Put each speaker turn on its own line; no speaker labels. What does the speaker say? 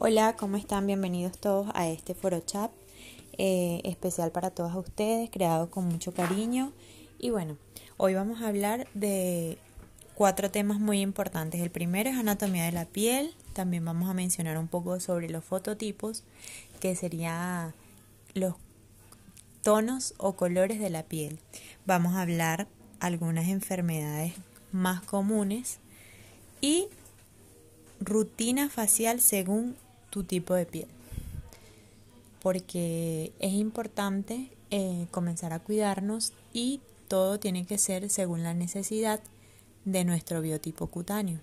Hola, ¿cómo están? Bienvenidos todos a este foro chat eh, especial para todas ustedes, creado con mucho cariño. Y bueno, hoy vamos a hablar de cuatro temas muy importantes. El primero es anatomía de la piel, también vamos a mencionar un poco sobre los fototipos, que serían los tonos o colores de la piel. Vamos a hablar algunas enfermedades más comunes y rutina facial según tu tipo de piel. Porque es importante eh, comenzar a cuidarnos y todo tiene que ser según la necesidad de nuestro biotipo cutáneo.